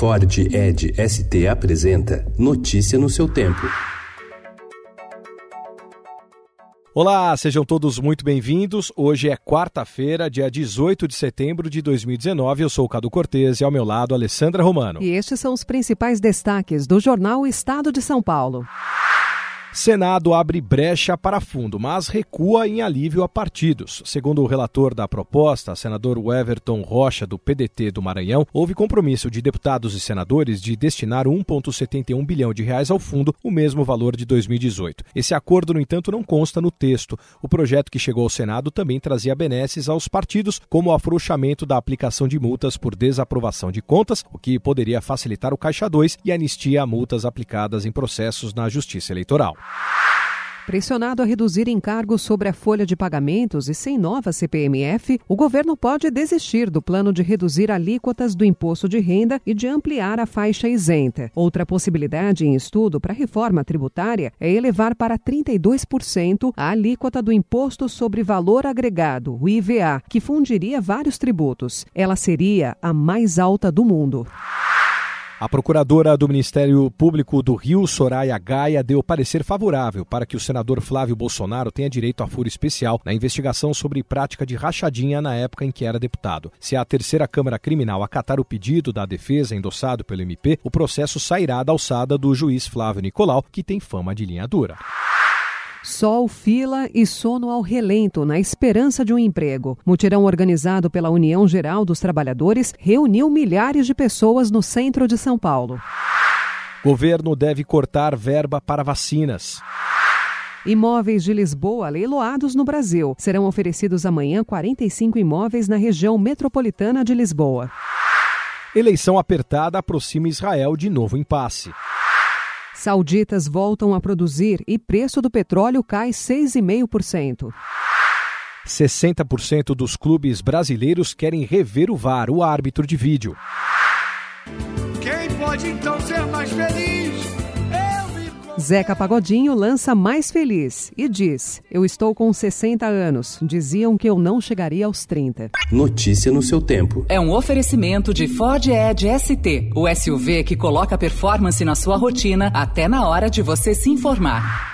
Ford Ed ST apresenta Notícia no seu tempo. Olá, sejam todos muito bem-vindos. Hoje é quarta-feira, dia 18 de setembro de 2019. Eu sou o Cado Cortez e ao meu lado Alessandra Romano. E estes são os principais destaques do jornal Estado de São Paulo. Senado abre brecha para fundo, mas recua em alívio a partidos. Segundo o relator da proposta, senador Everton Rocha, do PDT do Maranhão, houve compromisso de deputados e senadores de destinar 1,71 bilhão de reais ao fundo, o mesmo valor de 2018. Esse acordo, no entanto, não consta no texto. O projeto que chegou ao Senado também trazia benesses aos partidos, como o afrouxamento da aplicação de multas por desaprovação de contas, o que poderia facilitar o Caixa 2 e anistia a multas aplicadas em processos na Justiça Eleitoral. Pressionado a reduzir encargos sobre a folha de pagamentos e sem nova CPMF, o governo pode desistir do plano de reduzir alíquotas do imposto de renda e de ampliar a faixa isenta. Outra possibilidade em estudo para a reforma tributária é elevar para 32% a alíquota do imposto sobre valor agregado, o IVA, que fundiria vários tributos. Ela seria a mais alta do mundo. A procuradora do Ministério Público do Rio, Soraya Gaia, deu parecer favorável para que o senador Flávio Bolsonaro tenha direito a furo especial na investigação sobre prática de rachadinha na época em que era deputado. Se a terceira Câmara Criminal acatar o pedido da defesa endossado pelo MP, o processo sairá da alçada do juiz Flávio Nicolau, que tem fama de linha dura. Sol, fila e sono ao relento na esperança de um emprego. Mutirão organizado pela União Geral dos Trabalhadores reuniu milhares de pessoas no centro de São Paulo. Governo deve cortar verba para vacinas. Imóveis de Lisboa leiloados no Brasil. Serão oferecidos amanhã 45 imóveis na região metropolitana de Lisboa. Eleição apertada aproxima Israel de novo impasse. Sauditas voltam a produzir e preço do petróleo cai 6,5%. 60% dos clubes brasileiros querem rever o VAR, o árbitro de vídeo. Quem pode então ser mais feliz? Zeca Pagodinho lança Mais Feliz e diz: Eu estou com 60 anos. Diziam que eu não chegaria aos 30. Notícia no seu tempo. É um oferecimento de Ford Edge ST, o SUV que coloca performance na sua rotina até na hora de você se informar.